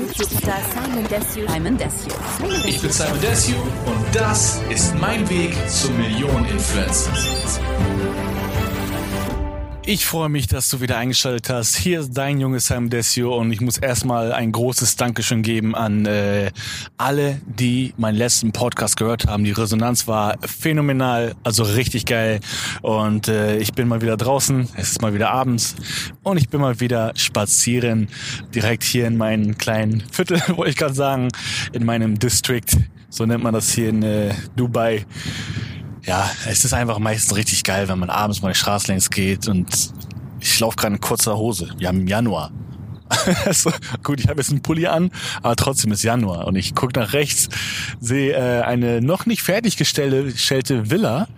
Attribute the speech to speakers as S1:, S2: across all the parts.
S1: YouTube-Star Simon Desue.
S2: Simon Desue.
S3: Ich bin Simon Desue und das ist mein Weg zum Millionen-Influencer.
S4: Ich freue mich, dass du wieder eingeschaltet hast. Hier ist dein junge Simon Desio und ich muss erstmal ein großes Dankeschön geben an äh, alle, die meinen letzten Podcast gehört haben. Die Resonanz war phänomenal, also richtig geil. Und äh, ich bin mal wieder draußen, es ist mal wieder abends und ich bin mal wieder spazieren, direkt hier in meinem kleinen Viertel, wollte ich gerade sagen, in meinem District. So nennt man das hier in äh, Dubai ja, es ist einfach meistens richtig geil, wenn man abends mal die Straße längs geht und ich laufe gerade in kurzer Hose. Wir haben Januar. also, gut, ich habe jetzt einen Pulli an, aber trotzdem ist Januar und ich gucke nach rechts, sehe äh, eine noch nicht fertiggestellte Villa,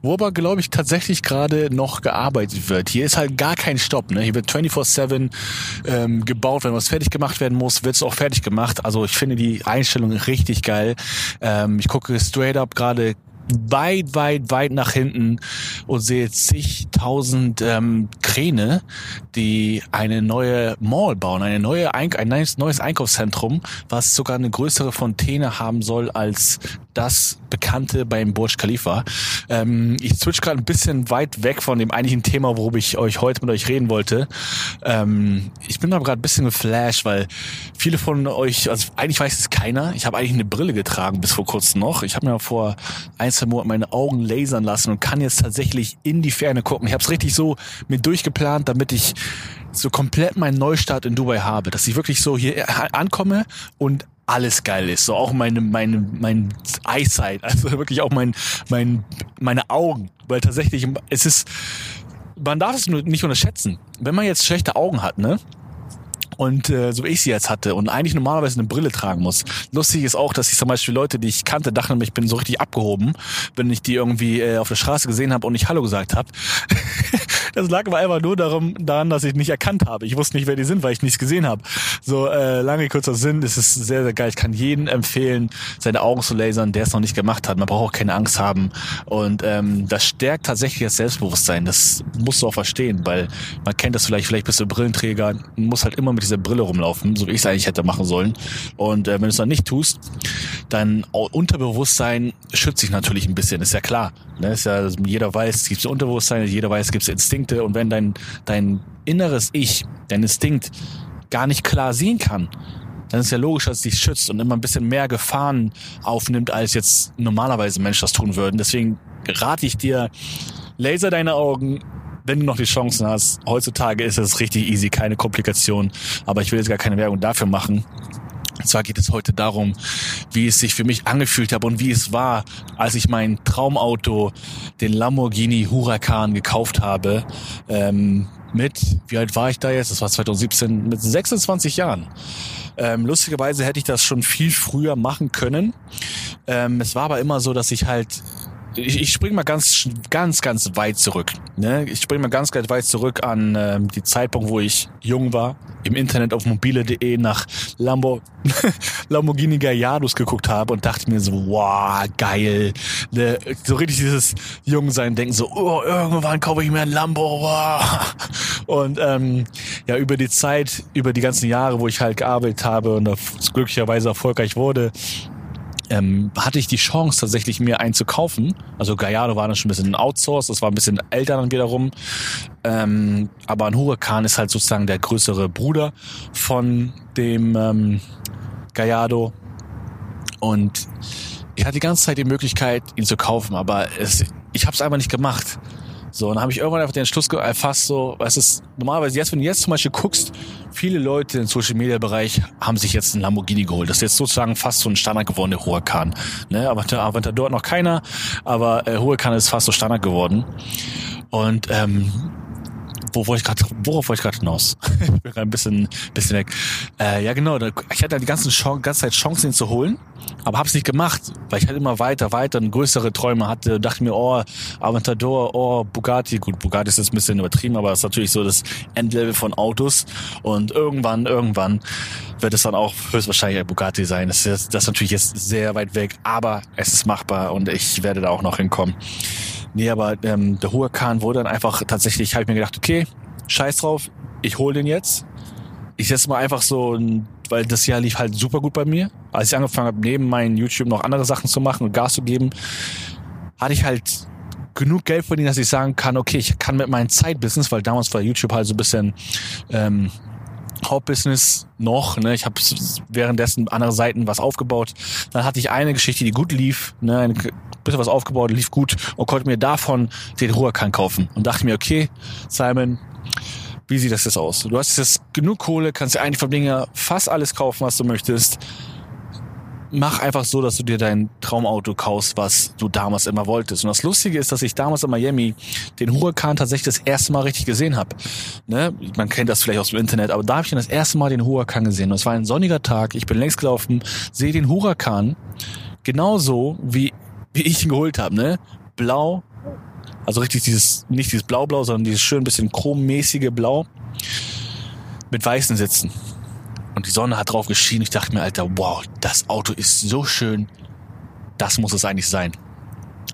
S4: wo aber, glaube ich, tatsächlich gerade noch gearbeitet wird. Hier ist halt gar kein Stopp. Ne? Hier wird 24-7 ähm, gebaut. Wenn was fertig gemacht werden muss, wird es auch fertig gemacht. Also ich finde die Einstellung richtig geil. Ähm, ich gucke straight up gerade weit, weit, weit nach hinten und sehe zigtausend ähm, Kräne, die eine neue Mall bauen, eine neue Ein ein neues Einkaufszentrum, was sogar eine größere Fontäne haben soll als das bekannte beim Burj Khalifa. Ähm, ich switch gerade ein bisschen weit weg von dem eigentlichen Thema, worüber ich euch heute mit euch reden wollte. Ähm, ich bin aber gerade ein bisschen geflasht, weil viele von euch, also eigentlich weiß es keiner, ich habe eigentlich eine Brille getragen bis vor kurzem noch. Ich habe mir vor ein, Monaten meine Augen lasern lassen und kann jetzt tatsächlich in die Ferne gucken. Ich habe es richtig so mit durchgeplant, damit ich so komplett meinen Neustart in Dubai habe, dass ich wirklich so hier ankomme und alles geil ist. So auch meine, meine, mein Eyesight, also wirklich auch mein, mein, meine Augen. Weil tatsächlich, es ist, man darf es nicht unterschätzen. Wenn man jetzt schlechte Augen hat, ne? Und äh, so wie ich sie jetzt hatte und eigentlich normalerweise eine Brille tragen muss. Lustig ist auch, dass ich zum Beispiel Leute, die ich kannte, dachten, ich bin so richtig abgehoben, wenn ich die irgendwie äh, auf der Straße gesehen habe und nicht Hallo gesagt habe. das lag aber einfach nur darum, daran, dass ich nicht erkannt habe. Ich wusste nicht, wer die sind, weil ich nichts gesehen habe. So äh, lange kurzer Sinn, es ist sehr, sehr geil. Ich kann jedem empfehlen, seine Augen zu lasern, der es noch nicht gemacht hat. Man braucht auch keine Angst haben. Und ähm, das stärkt tatsächlich das Selbstbewusstsein. Das musst du auch verstehen, weil man kennt das vielleicht, vielleicht bist du Brillenträger, muss halt immer mit dieser Brille rumlaufen, so wie ich es eigentlich hätte machen sollen. Und äh, wenn du es dann nicht tust, dein Unterbewusstsein schützt sich natürlich ein bisschen, ist ja klar. Ne? Ist ja, jeder weiß, es gibt Unterbewusstsein, jeder weiß, es gibt Instinkte und wenn dein, dein inneres Ich, dein Instinkt gar nicht klar sehen kann, dann ist ja logisch, dass es dich schützt und immer ein bisschen mehr Gefahren aufnimmt, als jetzt normalerweise Menschen das tun würden. Deswegen rate ich dir, laser deine Augen, wenn du noch die Chancen hast. Heutzutage ist es richtig easy, keine Komplikation. Aber ich will jetzt gar keine Werbung dafür machen. Und zwar geht es heute darum, wie es sich für mich angefühlt hat und wie es war, als ich mein Traumauto, den Lamborghini Huracan, gekauft habe. Ähm, mit, wie alt war ich da jetzt? Das war 2017, mit 26 Jahren. Ähm, lustigerweise hätte ich das schon viel früher machen können. Ähm, es war aber immer so, dass ich halt ich, ich springe mal ganz, ganz, ganz weit zurück. Ne? Ich springe mal ganz, ganz weit zurück an äh, die Zeitpunkt, wo ich jung war, im Internet auf mobile.de nach Lambo, Lamborghini Gallardos geguckt habe und dachte mir so, wow, geil. Ne? So richtig dieses Jungsein, denken so, oh, irgendwann kaufe ich mir ein Lambo. Wow. Und ähm, ja, über die Zeit, über die ganzen Jahre, wo ich halt gearbeitet habe und glücklicherweise erfolgreich wurde, ähm, hatte ich die Chance tatsächlich mir einen zu kaufen. Also Gallardo war dann schon ein bisschen ein Outsource, das war ein bisschen älter dann wiederum. Ähm, aber ein Huracan ist halt sozusagen der größere Bruder von dem ähm, Gallardo. Und ich hatte die ganze Zeit die Möglichkeit, ihn zu kaufen, aber es, ich habe es einfach nicht gemacht. So, und dann habe ich irgendwann einfach den Entschluss erfasst, so, es ist normalerweise jetzt, wenn du jetzt zum Beispiel guckst, viele Leute im Social Media Bereich haben sich jetzt einen Lamborghini geholt. Das ist jetzt sozusagen fast so ein Standard geworden, der Huracan. Ne, aber dort noch keiner, aber äh, Huracan ist fast so Standard geworden. Und ähm, wo wollte ich gerade, worauf wollte ich gerade hinaus? ich bin gerade ein bisschen, bisschen weg. Äh, ja, genau. Ich hatte die ganzen Chance, ganze Zeit Chancen, ihn zu holen, aber habe es nicht gemacht, weil ich halt immer weiter, weiter und größere Träume hatte. Dachte mir, oh, Aventador, oh, Bugatti. Gut, Bugatti ist jetzt ein bisschen übertrieben, aber es ist natürlich so das Endlevel von Autos. Und irgendwann, irgendwann wird es dann auch höchstwahrscheinlich ein Bugatti sein. Das ist, das ist natürlich jetzt sehr weit weg, aber es ist machbar und ich werde da auch noch hinkommen. Nee, aber ähm, der Huracan wurde dann einfach tatsächlich, habe ich mir gedacht, okay, scheiß drauf, ich hol den jetzt. Ich setze mal einfach so weil das Jahr lief halt super gut bei mir. Als ich angefangen habe, neben meinem YouTube noch andere Sachen zu machen und Gas zu geben, hatte ich halt genug Geld verdient, dass ich sagen kann, okay, ich kann mit meinem Zeitbusiness, weil damals war YouTube halt so ein bisschen ähm, Hauptbusiness noch. Ne? Ich habe währenddessen andere Seiten was aufgebaut. Dann hatte ich eine Geschichte, die gut lief, ne? ein bisschen was aufgebaut, lief gut und konnte mir davon den Ruhrkan kaufen und dachte mir, okay, Simon, wie sieht das jetzt aus? Du hast jetzt genug Kohle, kannst dir eigentlich vom Ding fast alles kaufen, was du möchtest mach einfach so, dass du dir dein Traumauto kaufst, was du damals immer wolltest. Und das Lustige ist, dass ich damals in Miami den Huracan tatsächlich das erste Mal richtig gesehen habe. Ne? Man kennt das vielleicht aus dem Internet, aber da habe ich dann das erste Mal den Huracan gesehen. Und es war ein sonniger Tag, ich bin längst gelaufen, sehe den Huracan genauso, wie, wie ich ihn geholt habe. Ne? Blau, also richtig dieses, nicht dieses Blau-Blau, sondern dieses schön bisschen chrommäßige Blau mit weißen Sitzen. Und die Sonne hat drauf geschienen. Ich dachte mir, Alter, wow, das Auto ist so schön. Das muss es eigentlich sein.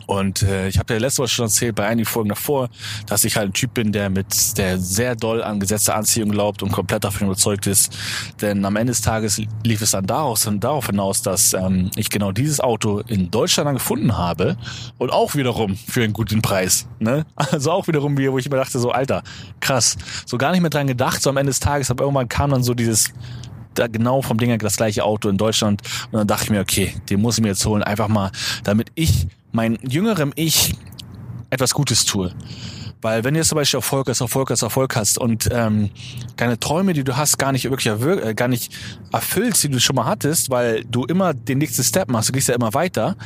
S4: Und äh, ich habe ja letzte Woche schon erzählt, bei einigen Folgen davor, dass ich halt ein Typ bin, der mit der sehr doll an gesetzte Anziehung glaubt und komplett davon überzeugt ist. Denn am Ende des Tages lief es dann daraus, darauf hinaus, dass ähm, ich genau dieses Auto in Deutschland dann gefunden habe und auch wiederum für einen guten Preis. Ne? Also auch wiederum, wo ich mir dachte, so Alter, krass. So gar nicht mehr dran gedacht, so am Ende des Tages, aber irgendwann kam dann so dieses da genau vom Ding das gleiche Auto in Deutschland. Und dann dachte ich mir, okay, den muss ich mir jetzt holen, einfach mal, damit ich mein jüngerem Ich etwas Gutes tue. Weil wenn du jetzt zum Beispiel Erfolg hast, Erfolg hast, Erfolg hast und ähm, deine Träume, die du hast, gar nicht wirklich äh, gar nicht erfüllst, die du schon mal hattest, weil du immer den nächsten Step machst, du gehst ja immer weiter,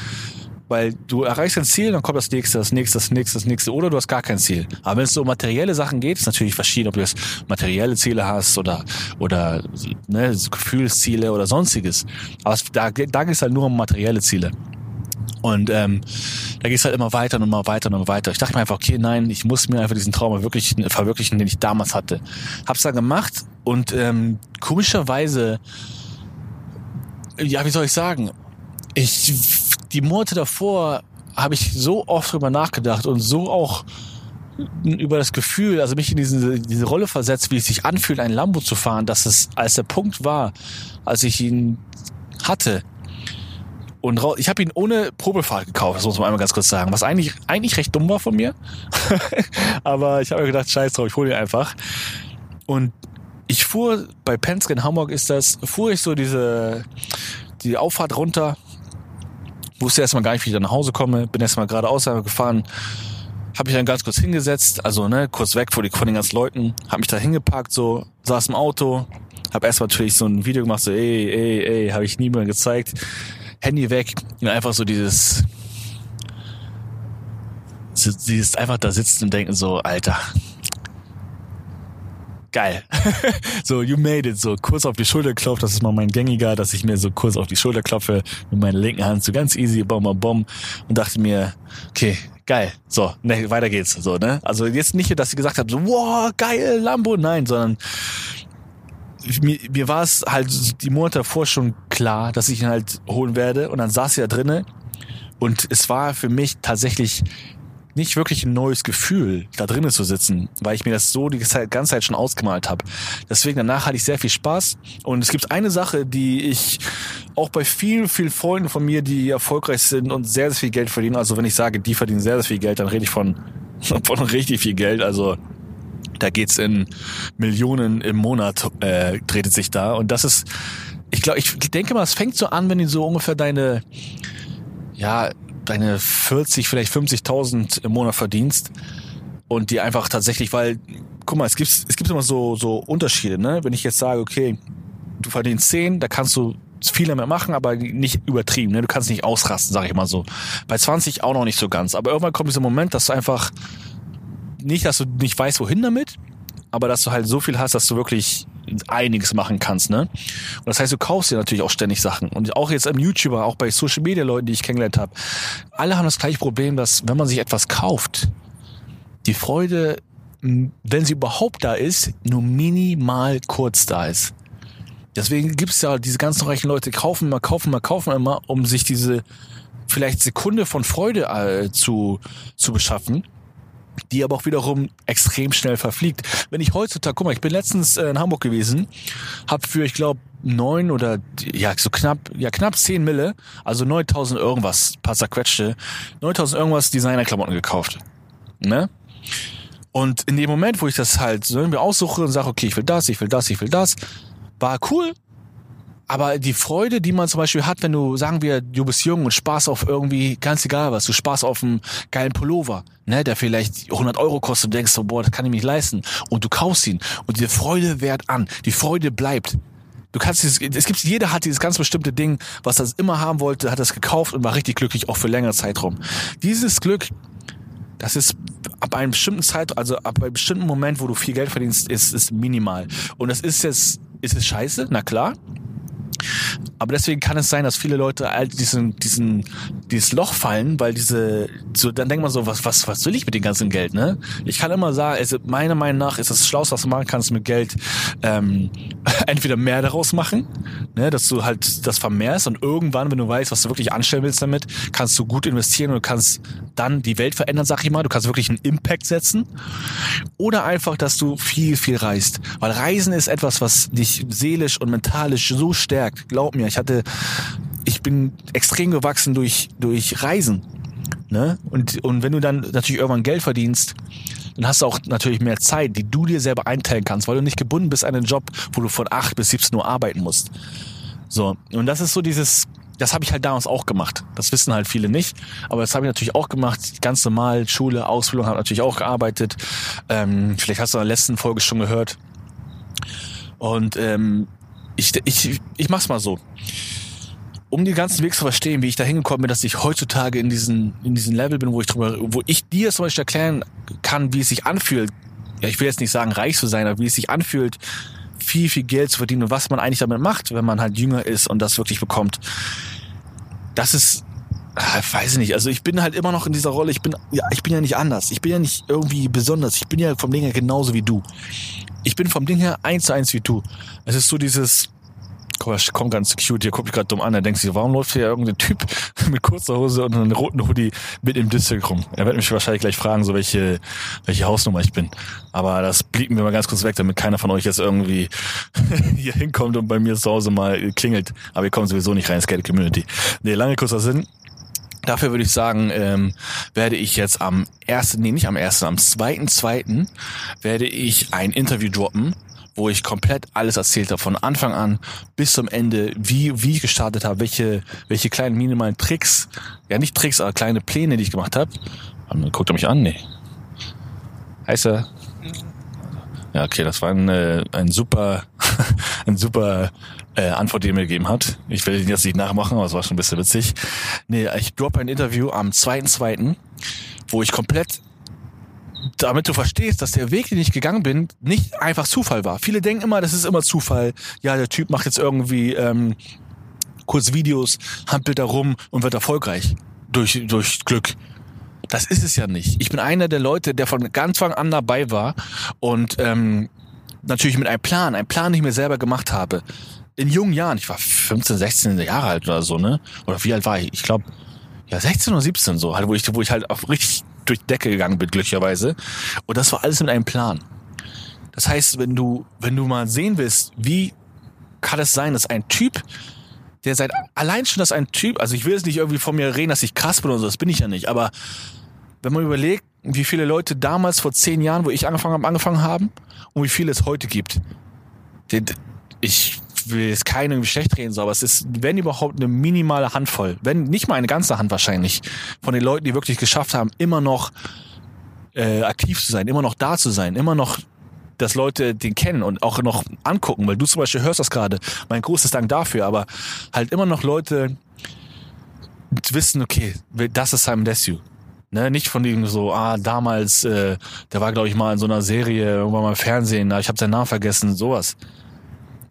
S4: weil du erreichst ein Ziel, dann kommt das nächste, das nächste, das nächste, das nächste, oder du hast gar kein Ziel. Aber wenn es so um materielle Sachen geht, ist natürlich verschieden, ob du jetzt materielle Ziele hast oder oder ne, Gefühlsziele oder sonstiges. Aber es, da, da geht es halt nur um materielle Ziele. Und ähm, da geht es halt immer weiter und immer weiter und immer weiter. Ich dachte mir einfach, okay, nein, ich muss mir einfach diesen Traum wirklich verwirklichen, den ich damals hatte. Hab's dann gemacht und ähm, komischerweise, ja, wie soll ich sagen, ich die Monate davor habe ich so oft drüber nachgedacht und so auch über das Gefühl, also mich in diese, diese Rolle versetzt, wie es sich anfühlt, ein Lambo zu fahren, dass es als der Punkt war, als ich ihn hatte. Und ich habe ihn ohne Probefahrt gekauft, das muss man einmal ganz kurz sagen, was eigentlich, eigentlich recht dumm war von mir. Aber ich habe mir gedacht, scheiß drauf, ich hole ihn einfach. Und ich fuhr, bei Penske in Hamburg ist das, fuhr ich so diese, die Auffahrt runter wusste erstmal gar nicht, wie ich da nach Hause komme, bin erstmal geradeaus gefahren, habe mich dann ganz kurz hingesetzt, also ne, kurz weg von, die, von den ganzen Leuten, habe mich da hingepackt, so, saß im Auto, habe erstmal natürlich so ein Video gemacht, so ey, ey, ey, habe ich niemandem gezeigt, Handy weg und einfach so dieses, so, dieses einfach da sitzen und denken so, Alter, geil. so, you made it. So, kurz auf die Schulter klopft. Das ist mal mein gängiger, dass ich mir so kurz auf die Schulter klopfe mit meiner linken Hand. So ganz easy, bom, bom, bom. Und dachte mir, okay, geil. So, ne, weiter geht's. So, ne? Also jetzt nicht, dass ich gesagt habe, so, wow, geil, Lambo. Nein, sondern mir, mir war es halt die Monate davor schon klar, dass ich ihn halt holen werde. Und dann saß er da drinnen. Und es war für mich tatsächlich nicht wirklich ein neues Gefühl, da drinnen zu sitzen, weil ich mir das so die ganze Zeit schon ausgemalt habe. Deswegen danach hatte ich sehr viel Spaß. Und es gibt eine Sache, die ich auch bei vielen, vielen Freunden von mir, die erfolgreich sind und sehr, sehr viel Geld verdienen. Also wenn ich sage, die verdienen sehr, sehr viel Geld, dann rede ich von, von richtig viel Geld. Also da geht's in Millionen im Monat, äh, dreht sich da. Und das ist, ich glaube, ich denke mal, es fängt so an, wenn du so ungefähr deine, ja, deine 40, vielleicht 50.000 im Monat verdienst und die einfach tatsächlich, weil, guck mal, es gibt, es gibt immer so, so Unterschiede, ne? Wenn ich jetzt sage, okay, du verdienst 10, da kannst du viel mehr machen, aber nicht übertrieben, ne? Du kannst nicht ausrasten, sag ich mal so. Bei 20 auch noch nicht so ganz, aber irgendwann kommt dieser Moment, dass du einfach nicht, dass du nicht weißt, wohin damit, aber dass du halt so viel hast, dass du wirklich einiges machen kannst, ne? Und das heißt, du kaufst dir natürlich auch ständig Sachen. Und auch jetzt im YouTuber, auch bei Social Media Leuten, die ich kennengelernt habe, alle haben das gleiche Problem, dass wenn man sich etwas kauft, die Freude, wenn sie überhaupt da ist, nur minimal kurz da ist. Deswegen gibt's ja diese ganzen reichen Leute, kaufen immer, kaufen immer, kaufen immer, um sich diese vielleicht Sekunde von Freude äh, zu, zu beschaffen. Die aber auch wiederum extrem schnell verfliegt. Wenn ich heutzutage, guck mal, ich bin letztens äh, in Hamburg gewesen, habe für, ich glaube, neun oder ja so knapp, ja knapp zehn Mille, also 9000 irgendwas, paar zerquetschte, 9000 irgendwas Designerklamotten gekauft. Ne? Und in dem Moment, wo ich das halt so mir aussuche und sage, okay, ich will das, ich will das, ich will das, war cool, aber die Freude, die man zum Beispiel hat, wenn du, sagen wir, du bist jung und Spaß auf irgendwie, ganz egal was, du Spaß auf einen geilen Pullover, ne, der vielleicht 100 Euro kostet und denkst so, boah, das kann ich nicht leisten. Und du kaufst ihn und diese Freude währt an, die Freude bleibt. Du kannst dieses, es gibt, jeder hat dieses ganz bestimmte Ding, was er immer haben wollte, hat es gekauft und war richtig glücklich, auch für längere Zeitraum. Dieses Glück, das ist ab einem bestimmten Zeit, also ab einem bestimmten Moment, wo du viel Geld verdienst, ist, ist minimal. Und das ist jetzt, ist es scheiße? Na klar. Aber deswegen kann es sein, dass viele Leute all diesen, diesen, dieses Loch fallen, weil diese, so, dann denkt man so, was, was, was will ich mit dem ganzen Geld, ne? Ich kann immer sagen, also meiner Meinung nach ist das Schlauste, was du machen kannst mit Geld, ähm, entweder mehr daraus machen, ne, dass du halt das vermehrst und irgendwann, wenn du weißt, was du wirklich anstellen willst damit, kannst du gut investieren und kannst dann die Welt verändern, sag ich mal. Du kannst wirklich einen Impact setzen. Oder einfach, dass du viel, viel reist. Weil Reisen ist etwas, was dich seelisch und mentalisch so stärkt. Glaub mir, ich hatte, ich bin extrem gewachsen durch, durch Reisen. Ne? Und, und wenn du dann natürlich irgendwann Geld verdienst, dann hast du auch natürlich mehr Zeit, die du dir selber einteilen kannst, weil du nicht gebunden bist an einen Job, wo du von 8 bis 17 Uhr arbeiten musst. So, und das ist so dieses, das habe ich halt damals auch gemacht. Das wissen halt viele nicht, aber das habe ich natürlich auch gemacht. Ganz normal, Schule, Ausbildung, habe natürlich auch gearbeitet. Ähm, vielleicht hast du in der letzten Folge schon gehört. Und ähm, ich, ich, ich mach's mal so. Um den ganzen Weg zu verstehen, wie ich da hingekommen bin, dass ich heutzutage in diesen, in diesen Level bin, wo ich drüber, wo ich dir zum Beispiel erklären kann, wie es sich anfühlt. Ja, ich will jetzt nicht sagen, reich zu sein, aber wie es sich anfühlt, viel, viel Geld zu verdienen und was man eigentlich damit macht, wenn man halt jünger ist und das wirklich bekommt. Das ist, ah, weiß ich nicht. Also ich bin halt immer noch in dieser Rolle. Ich bin, ja, ich bin ja nicht anders. Ich bin ja nicht irgendwie besonders. Ich bin ja vom Ding her genauso wie du. Ich bin vom Ding her eins zu eins wie du. Es ist so dieses, komm, komm ganz cute, hier guck mich gerade dumm an, er denkt sich, warum läuft hier irgendein Typ mit kurzer Hose und einem roten Hoodie mit im District rum? Er wird mich wahrscheinlich gleich fragen, so welche, welche Hausnummer ich bin. Aber das blieben wir mal ganz kurz weg, damit keiner von euch jetzt irgendwie hier hinkommt und bei mir zu Hause mal klingelt. Aber ihr kommt sowieso nicht rein, Skate Community. Nee, lange kurzer Sinn. Dafür würde ich sagen, ähm, werde ich jetzt am ersten, nee, nicht am ersten, am zweiten, zweiten werde ich ein Interview droppen wo ich komplett alles erzählt habe, von Anfang an bis zum Ende, wie, wie ich gestartet habe, welche, welche kleinen minimalen Tricks, ja nicht Tricks, aber kleine Pläne, die ich gemacht habe. Guckt er mich an? Nee. Heißt er? Ja, okay, das war ein, äh, ein super, ein super äh, Antwort, die er mir gegeben hat. Ich will ihn jetzt nicht nachmachen, aber es war schon ein bisschen witzig. Nee, ich droppe ein Interview am 2.2., wo ich komplett damit du verstehst, dass der Weg, den ich gegangen bin, nicht einfach Zufall war. Viele denken immer, das ist immer Zufall. Ja, der Typ macht jetzt irgendwie ähm, kurz Videos, hampelt da rum und wird erfolgreich durch durch Glück. Das ist es ja nicht. Ich bin einer der Leute, der von ganz Anfang an dabei war und ähm, natürlich mit einem Plan, einem Plan, den ich mir selber gemacht habe. In jungen Jahren, ich war 15, 16 Jahre alt oder so, ne? Oder wie alt war ich? Ich glaube, ja, 16 oder 17 so, halt, wo ich, wo ich halt auf richtig durch die Decke gegangen bin, glücklicherweise. Und das war alles mit einem Plan. Das heißt, wenn du, wenn du mal sehen willst, wie kann es sein, dass ein Typ, der seit, allein schon, dass ein Typ, also ich will jetzt nicht irgendwie von mir reden, dass ich krass bin oder so, das bin ich ja nicht, aber wenn man überlegt, wie viele Leute damals vor zehn Jahren, wo ich angefangen habe, angefangen haben und wie viele es heute gibt. Ich will jetzt keinen schlecht reden, so, aber es ist, wenn überhaupt, eine minimale Handvoll, wenn nicht mal eine ganze Hand wahrscheinlich, von den Leuten, die wirklich geschafft haben, immer noch äh, aktiv zu sein, immer noch da zu sein, immer noch dass Leute den kennen und auch noch angucken, weil du zum Beispiel hörst das gerade. Mein großes Dank dafür, aber halt immer noch Leute wissen, okay, das ist Simon Desue. Ne, nicht von dem so, ah, damals, äh, der war, glaube ich, mal in so einer Serie, irgendwann mal im Fernsehen, ich habe seinen Namen vergessen, sowas.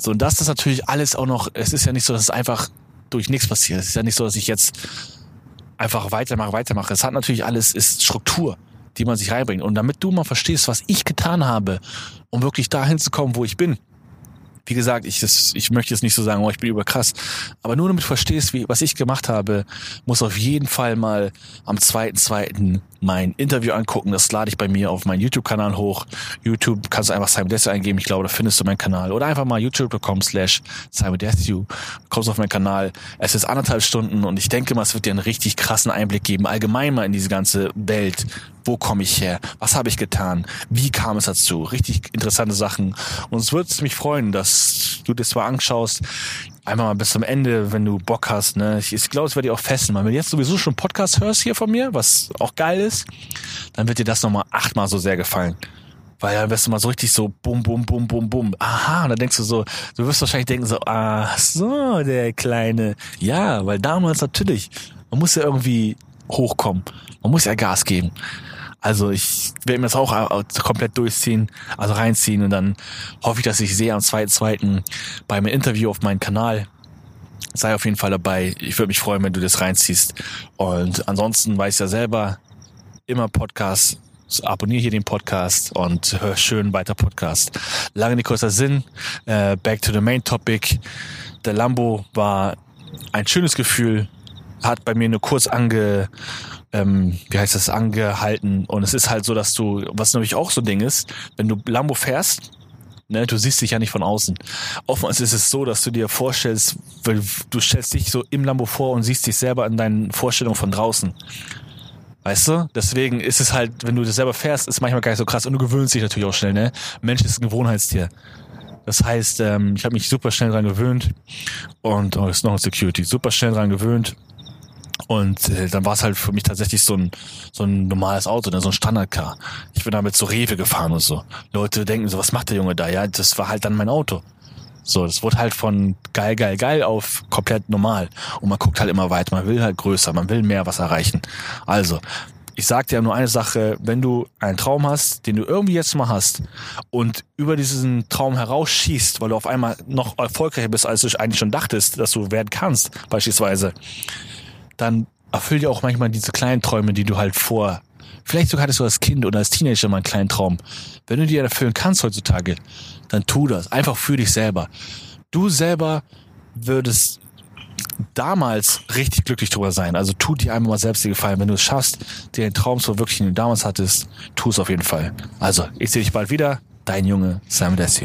S4: So, und das ist natürlich alles auch noch, es ist ja nicht so, dass es einfach durch nichts passiert. Es ist ja nicht so, dass ich jetzt einfach weitermache, weitermache. Es hat natürlich alles, ist Struktur, die man sich reinbringt. Und damit du mal verstehst, was ich getan habe, um wirklich dahin zu kommen, wo ich bin, wie gesagt, ich, das, ich möchte jetzt nicht so sagen, oh, ich bin überkrass. Aber nur damit du verstehst, wie, was ich gemacht habe, muss auf jeden Fall mal am 2.2. mein Interview angucken. Das lade ich bei mir auf meinen YouTube-Kanal hoch. YouTube kannst du einfach Simon Desue eingeben. Ich glaube, da findest du meinen Kanal. Oder einfach mal youtube.com slash Simon Desue. Kommst auf meinen Kanal. Es ist anderthalb Stunden und ich denke mal, es wird dir einen richtig krassen Einblick geben. Allgemein mal in diese ganze Welt. Wo komme ich her? Was habe ich getan? Wie kam es dazu? Richtig interessante Sachen. Und es würde mich freuen, dass du das mal anschaust. Einmal mal bis zum Ende, wenn du Bock hast. Ne? Ich, ich glaube, es wird dir auch fesseln. Wenn du jetzt sowieso schon Podcast hörst hier von mir, was auch geil ist, dann wird dir das nochmal achtmal so sehr gefallen. Weil dann wirst du mal so richtig so bum, bum, bum, bum, bum. Aha, und dann denkst du so, du wirst wahrscheinlich denken so, ach so, der Kleine. Ja, weil damals natürlich, man muss ja irgendwie hochkommen. Man muss ja Gas geben. Also ich werde mir das auch komplett durchziehen, also reinziehen und dann hoffe ich, dass ich sehe am 2.2. beim Interview auf meinem Kanal. Sei auf jeden Fall dabei. Ich würde mich freuen, wenn du das reinziehst. Und ansonsten weiß ja selber, immer Podcast. Abonniere hier den Podcast und hör schön weiter Podcast. Lange nicht kurzer Sinn. Äh, back to the main topic. Der Lambo war ein schönes Gefühl. Hat bei mir nur kurz ange ähm, wie heißt das, angehalten. Und es ist halt so, dass du, was nämlich auch so ein Ding ist, wenn du Lambo fährst, ne, du siehst dich ja nicht von außen. Oftmals ist es so, dass du dir vorstellst, weil du stellst dich so im Lambo vor und siehst dich selber in deinen Vorstellungen von draußen. Weißt du? Deswegen ist es halt, wenn du das selber fährst, ist manchmal gar nicht so krass und du gewöhnst dich natürlich auch schnell, ne? Mensch ist ein Gewohnheitstier. Das heißt, ähm, ich habe mich super schnell dran gewöhnt und oh, ist noch ein Security, super schnell dran gewöhnt und äh, dann war es halt für mich tatsächlich so ein so ein normales Auto, ne, so ein Standardcar. Ich bin damit so Rewe gefahren und so. Leute denken so, was macht der Junge da? Ja, das war halt dann mein Auto. So, das wurde halt von geil, geil, geil auf komplett normal. Und man guckt halt immer weiter, man will halt größer, man will mehr was erreichen. Also, ich sag dir nur eine Sache, wenn du einen Traum hast, den du irgendwie jetzt mal hast und über diesen Traum herausschießt, weil du auf einmal noch erfolgreicher bist, als du eigentlich schon dachtest, dass du werden kannst, beispielsweise, dann erfüll dir auch manchmal diese kleinen Träume, die du halt vor, vielleicht sogar hattest du als Kind oder als Teenager mal einen kleinen Traum. Wenn du dir erfüllen kannst heutzutage, dann tu das. Einfach für dich selber. Du selber würdest damals richtig glücklich drüber sein. Also tu dir einmal mal selbst die Gefallen. Wenn du es schaffst, dir den Traum zu verwirklichen, den du damals hattest, tu es auf jeden Fall. Also, ich sehe dich bald wieder. Dein Junge Sam Desi.